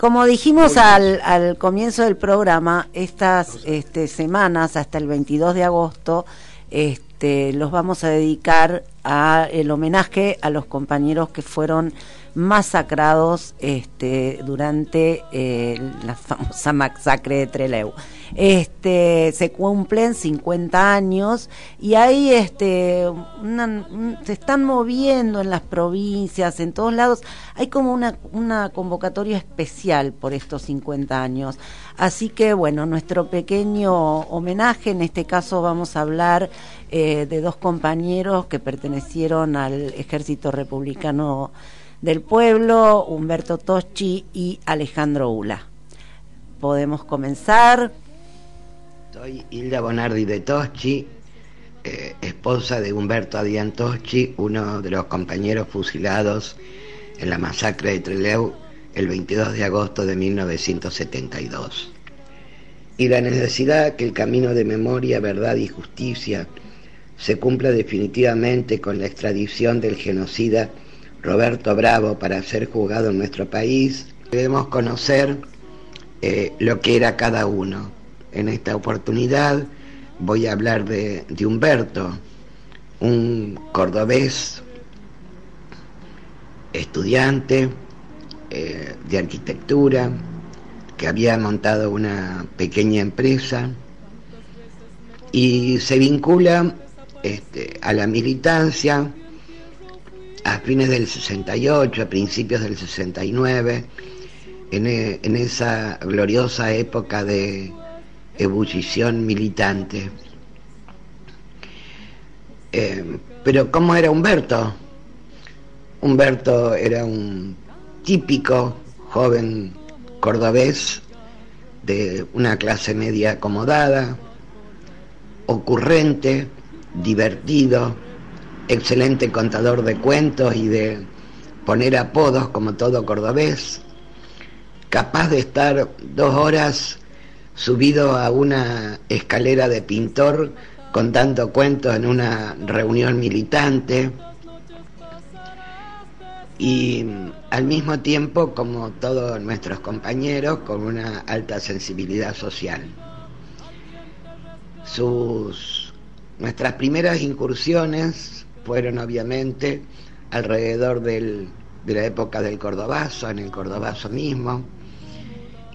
Como dijimos al, al, comienzo del programa, estas este, semanas hasta el 22 de agosto este, los vamos a dedicar a el homenaje a los compañeros que fueron masacrados este, durante eh, la famosa masacre de Trelew. Este, se cumplen 50 años y ahí este, se están moviendo en las provincias, en todos lados. Hay como una, una convocatoria especial por estos 50 años. Así que bueno, nuestro pequeño homenaje, en este caso vamos a hablar eh, de dos compañeros que pertenecieron al ejército republicano del pueblo, Humberto Toschi y Alejandro Ula. Podemos comenzar. Soy Hilda Bonardi de Toschi, eh, esposa de Humberto Adrián Toschi, uno de los compañeros fusilados en la masacre de Trelew el 22 de agosto de 1972. Y la necesidad que el camino de memoria, verdad y justicia se cumpla definitivamente con la extradición del genocida Roberto Bravo para ser juzgado en nuestro país, debemos conocer eh, lo que era cada uno. En esta oportunidad voy a hablar de, Humberto, un cordobés estudiante eh, de arquitectura que había montado una pequeña empresa y se vincula este, a la militancia a fines del 68, a principios del 69, e, en, esa gloriosa época de ebullición militante. Eh, pero ¿cómo era Humberto? Humberto era un típico joven cordobés de una clase media acomodada, ocurrente, divertido, excelente contador de cuentos y de poner apodos como todo cordobés, capaz de estar dos horas subido a una escalera de pintor contando cuentos en una reunión militante y al mismo tiempo, como todos nuestros compañeros, con una alta sensibilidad social. Nuestras primeras incursiones fueron obviamente alrededor de la época del Cordobazo, en el Cordobazo mismo,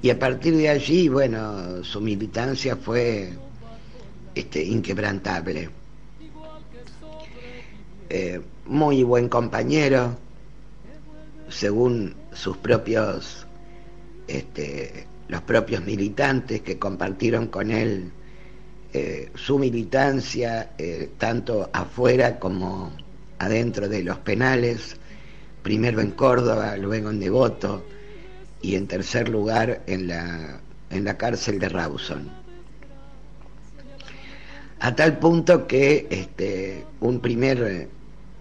y a partir de allí, bueno, su militancia fue este, inquebrantable. Eh, muy buen compañero, según sus propios, este, los propios militantes que compartieron con él eh, su militancia, eh, tanto afuera como adentro de los penales, primero en Córdoba, luego en Devoto y en tercer lugar en la, en la cárcel de Rawson. A tal punto que este, un primer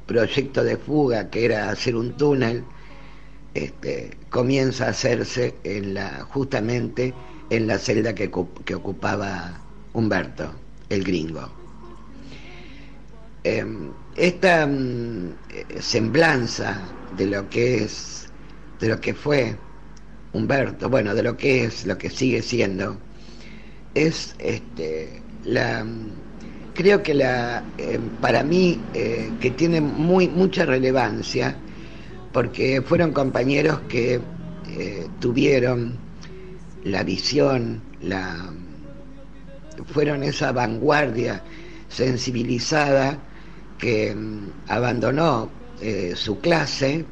proyecto de fuga, que era hacer un túnel, este, comienza a hacerse en la, justamente en la celda que ocupaba Humberto, el gringo. Em, esta mm, semblanza de lo que es, de lo que fue Humberto, bueno, de lo que es, lo que sigue siendo, es este, la, creo que la, em, para mí, eh, que tiene muy, mucha relevancia, porque fueron compañeros que eh, tuvieron la visión, la, fueron esa vanguardia sensibilizada que mm, abandonó eh, su clase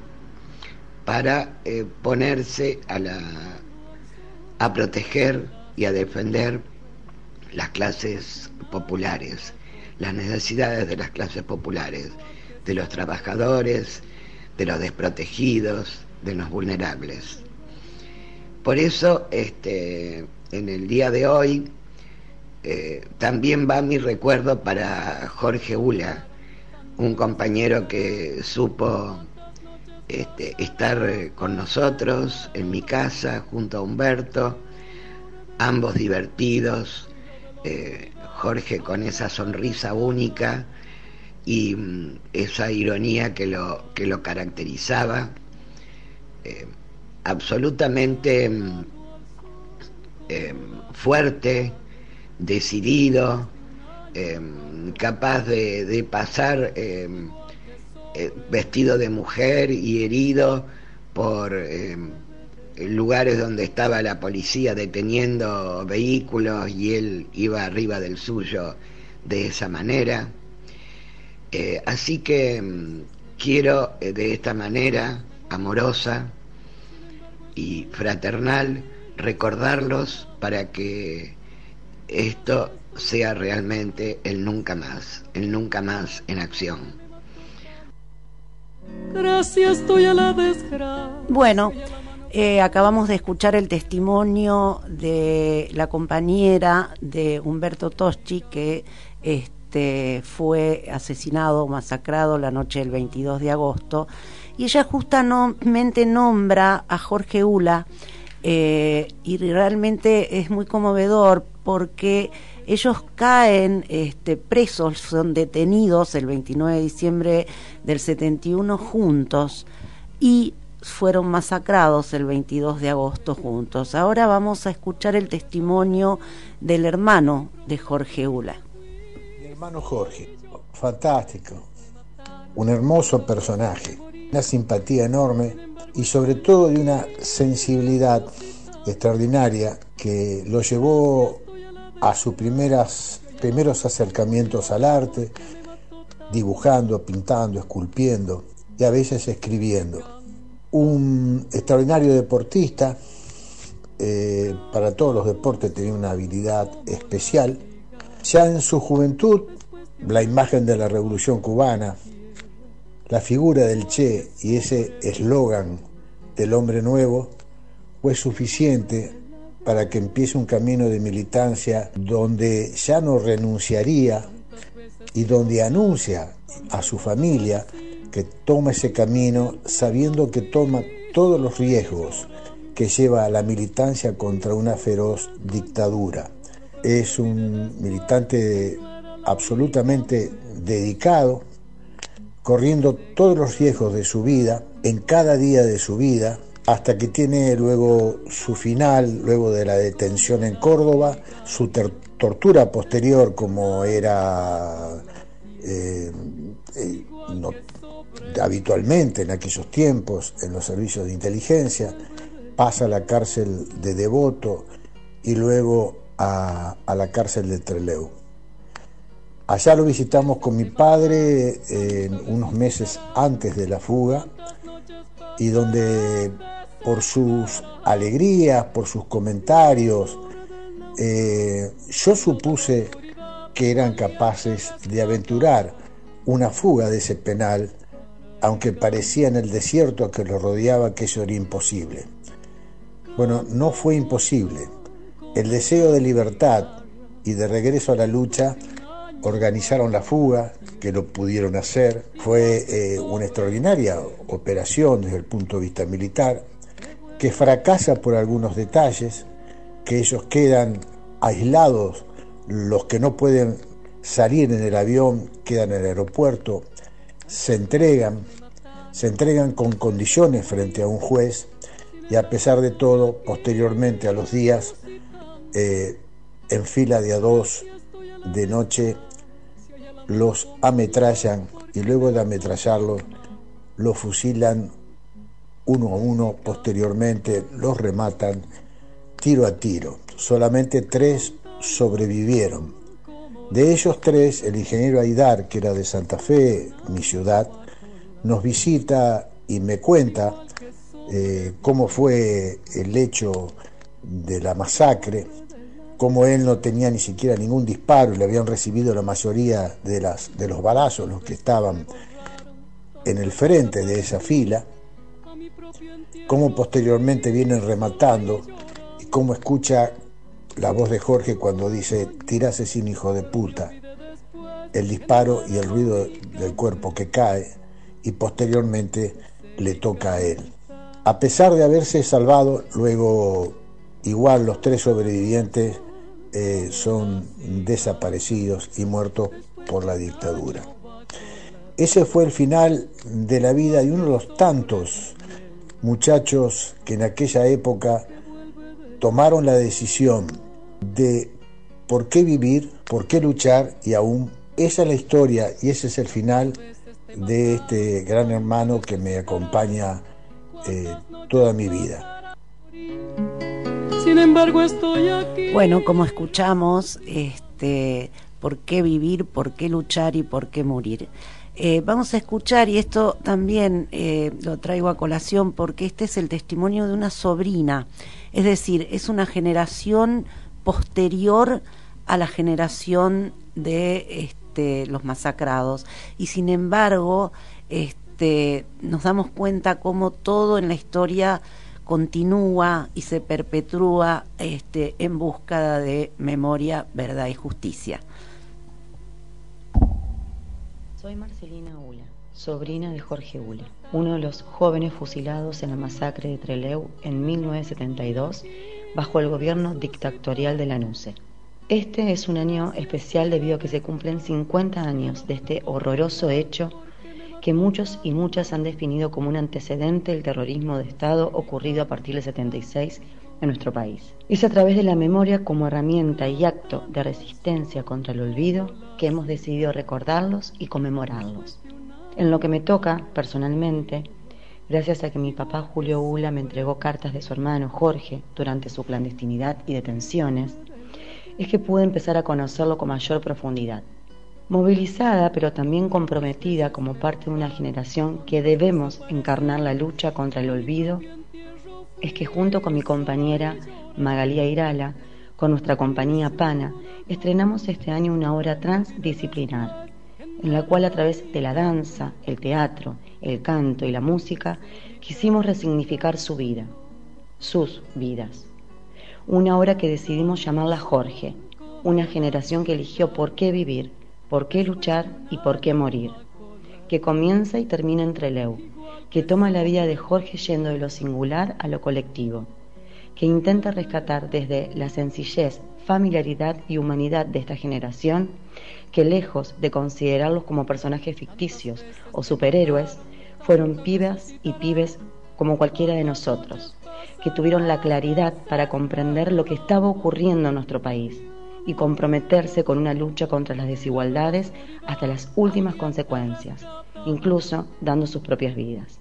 para eh, ponerse a, la, a proteger y a defender las clases populares, las necesidades de las clases populares, de los trabajadores, de los desprotegidos, de los vulnerables. Por eso, este, en el día de hoy, eh, también va mi recuerdo para Jorge Ula, un compañero que supo este, estar eh, con nosotros en mi casa junto a Humberto, ambos divertidos, eh, Jorge con esa sonrisa única y mm, esa ironía que lo, que lo caracterizaba. absolutamente mm, fuerte, decidido, em, capaz de, pasar em, eh, vestido de mujer y herido por lugares donde estaba la policía deteniendo vehículos y él iba arriba del suyo de esa manera. Eh, así que mm, quiero eh, de esta manera amorosa y fraternal recordarlos para que esto sea realmente el nunca más, el nunca más en acción. Gracias, estoy a la desgracia. Bueno, eh, acabamos de escuchar el testimonio de la compañera de Humberto Toschi que este, fue asesinado, masacrado la noche del 22 de agosto, y ella justamente nombra a Jorge Ula, eh, y realmente es muy conmovedor porque ellos caen este, presos, son detenidos el 29 de diciembre del 71 juntos, y fueron masacrados el 22 de agosto juntos. Ahora vamos a escuchar el testimonio del hermano de Jorge Ula. Mi hermano Jorge, fantástico, un hermoso personaje, una simpatía enorme y sobre todo de una sensibilidad extraordinaria que lo llevó a sus primeros acercamientos al arte, dibujando, pintando, esculpiendo y a veces escribiendo un extraordinario deportista, eh, para todos los deportes tenía una habilidad especial. Ya en su juventud, la imagen de la revolución cubana, la figura del Che y ese eslogan del hombre nuevo fue suficiente para que empiece un camino de militancia donde ya no renunciaría y donde anuncia a su familia que toma ese camino sabiendo que toma todos los riesgos que lleva a la militancia contra una feroz dictadura. Es un militante absolutamente dedicado, corriendo todos los riesgos de su vida, en cada día de su vida, hasta que tiene luego su final, luego de la detención en Córdoba, su tortura posterior como era eh, eh, habitualmente en aquellos tiempos en los servicios de inteligencia, pasa a la cárcel de Devoto y luego a, la cárcel de Trelew. Allá lo visitamos con mi padre unos meses antes de la fuga y donde por sus alegrías, por sus comentarios, eh, yo supuse que eran capaces de aventurar una fuga de ese penal aunque parecía en el desierto que lo rodeaba que eso era imposible. Bueno, no fue imposible. El deseo de libertad y de regreso a la lucha organizaron la fuga, que lo pudieron hacer. Fue eh, una extraordinaria operación desde el punto de vista militar, que fracasa por algunos detalles, que ellos quedan aislados, los que no pueden salir en el avión quedan en el aeropuerto, se entregan, se entregan con condiciones frente a un juez y a pesar de todo, posteriormente a los días, eh, en fila de a dos de noche, los ametrallan y luego de ametrallarlos, los fusilan uno a uno, posteriormente los rematan tiro a tiro. Solamente tres sobrevivieron de ellos tres, el ingeniero Aidar, que era de Santa Fe, mi ciudad, nos visita y me cuenta eh, cómo fue el hecho de la masacre, cómo él no tenía ni siquiera ningún disparo y le habían recibido la mayoría de, los balazos, los que estaban en el frente de esa fila, cómo posteriormente vienen rematando y cómo escucha la voz de Jorge cuando dice, tirase sin hijo de puta, el disparo y el ruido del cuerpo que cae y posteriormente le toca a él. A pesar de haberse salvado, luego igual los tres sobrevivientes eh, son desaparecidos y muertos por la dictadura. Ese fue el final de la vida de uno de los tantos muchachos que en aquella época tomaron la decisión de por qué vivir, por qué luchar y aún esa es la historia y ese es el final de este gran hermano que me acompaña eh, toda mi vida. Sin embargo, estoy aquí. Bueno, como escuchamos, este, ¿por qué vivir, por qué luchar y por qué morir? Eh, vamos a escuchar, y esto también eh, lo traigo a colación porque este es el testimonio de una sobrina, es decir, es una generación posterior a la generación de este, los masacrados. Y sin embargo, este, nos damos cuenta cómo todo en la historia continúa y se perpetúa este, en búsqueda de memoria, verdad y justicia. Soy Marcelina Ula, sobrina de Jorge Ula, uno de los jóvenes fusilados en la masacre de Trelew en 1972 bajo el gobierno dictatorial de la NUCE. Este es un año especial debido a que se cumplen 50 años de este horroroso hecho que muchos y muchas han definido como un antecedente del terrorismo de Estado ocurrido a partir del 76 en nuestro país. Es a través de la memoria como herramienta y acto de resistencia contra el olvido que hemos decidido recordarlos y conmemorarlos. En lo que me toca, personalmente, gracias a que mi papá Julio Ula me entregó cartas de su hermano Jorge durante su clandestinidad y detenciones, es que pude empezar a conocerlo con mayor profundidad. Movilizada pero también comprometida como parte de una generación que debemos encarnar la lucha contra el olvido, es que junto con mi compañera Magalía Irala con nuestra compañía PANA, estrenamos este año una obra transdisciplinar, en la cual a través de la danza, el teatro, el canto y la música, quisimos resignificar su vida, sus vidas. Una obra que decidimos llamarla Jorge, una generación que eligió por qué vivir, por qué luchar y por qué morir, que comienza y termina entre Leu, que toma la vida de Jorge yendo de lo singular a lo colectivo que intenta rescatar desde la sencillez, familiaridad y humanidad de esta generación, que lejos de considerarlos como personajes ficticios o superhéroes, fueron pibas y pibes como cualquiera de nosotros, que tuvieron la claridad para comprender lo que estaba ocurriendo en nuestro país y comprometerse con una lucha contra las desigualdades hasta las últimas consecuencias, incluso dando sus propias vidas.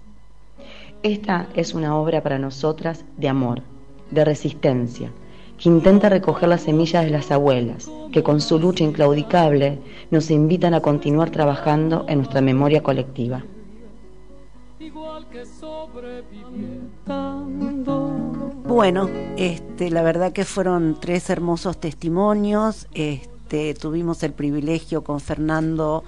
Esta es una obra para nosotras de amor, de resistencia, que intenta recoger las semillas de las abuelas, que con su lucha inclaudicable nos invitan a continuar trabajando en nuestra memoria colectiva. Bueno, este, la verdad que fueron tres hermosos testimonios. Este, tuvimos el privilegio con Fernando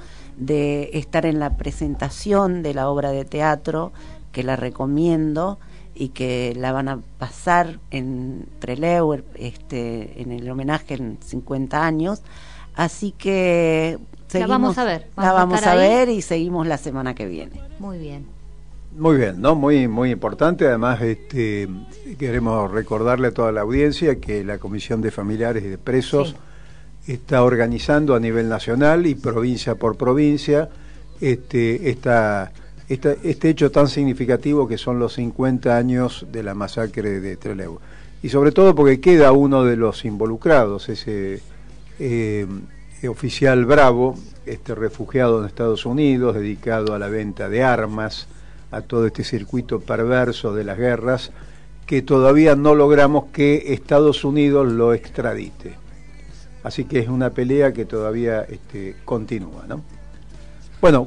de estar en la presentación de la obra de teatro, que la recomiendo y que la van a pasar en Trelew, este, en el homenaje en 50 años. Así que seguimos, la vamos a ver. la vamos a, ver y seguimos la semana que viene. Muy bien. Muy bien, ¿no? Muy, muy importante. Además, este, queremos recordarle a toda la audiencia que la Comisión de Familiares y de Presos está organizando a nivel nacional y provincia por provincia este, este hecho tan significativo que son los 50 años de la masacre de Trelew. Y sobre todo porque queda uno de los involucrados, ese eh, oficial bravo, este refugiado en Estados Unidos, dedicado a la venta de armas, a todo este circuito perverso de las guerras, que todavía no logramos que Estados Unidos lo extradite. Así que es una pelea que todavía este, continúa. ¿no? Bueno,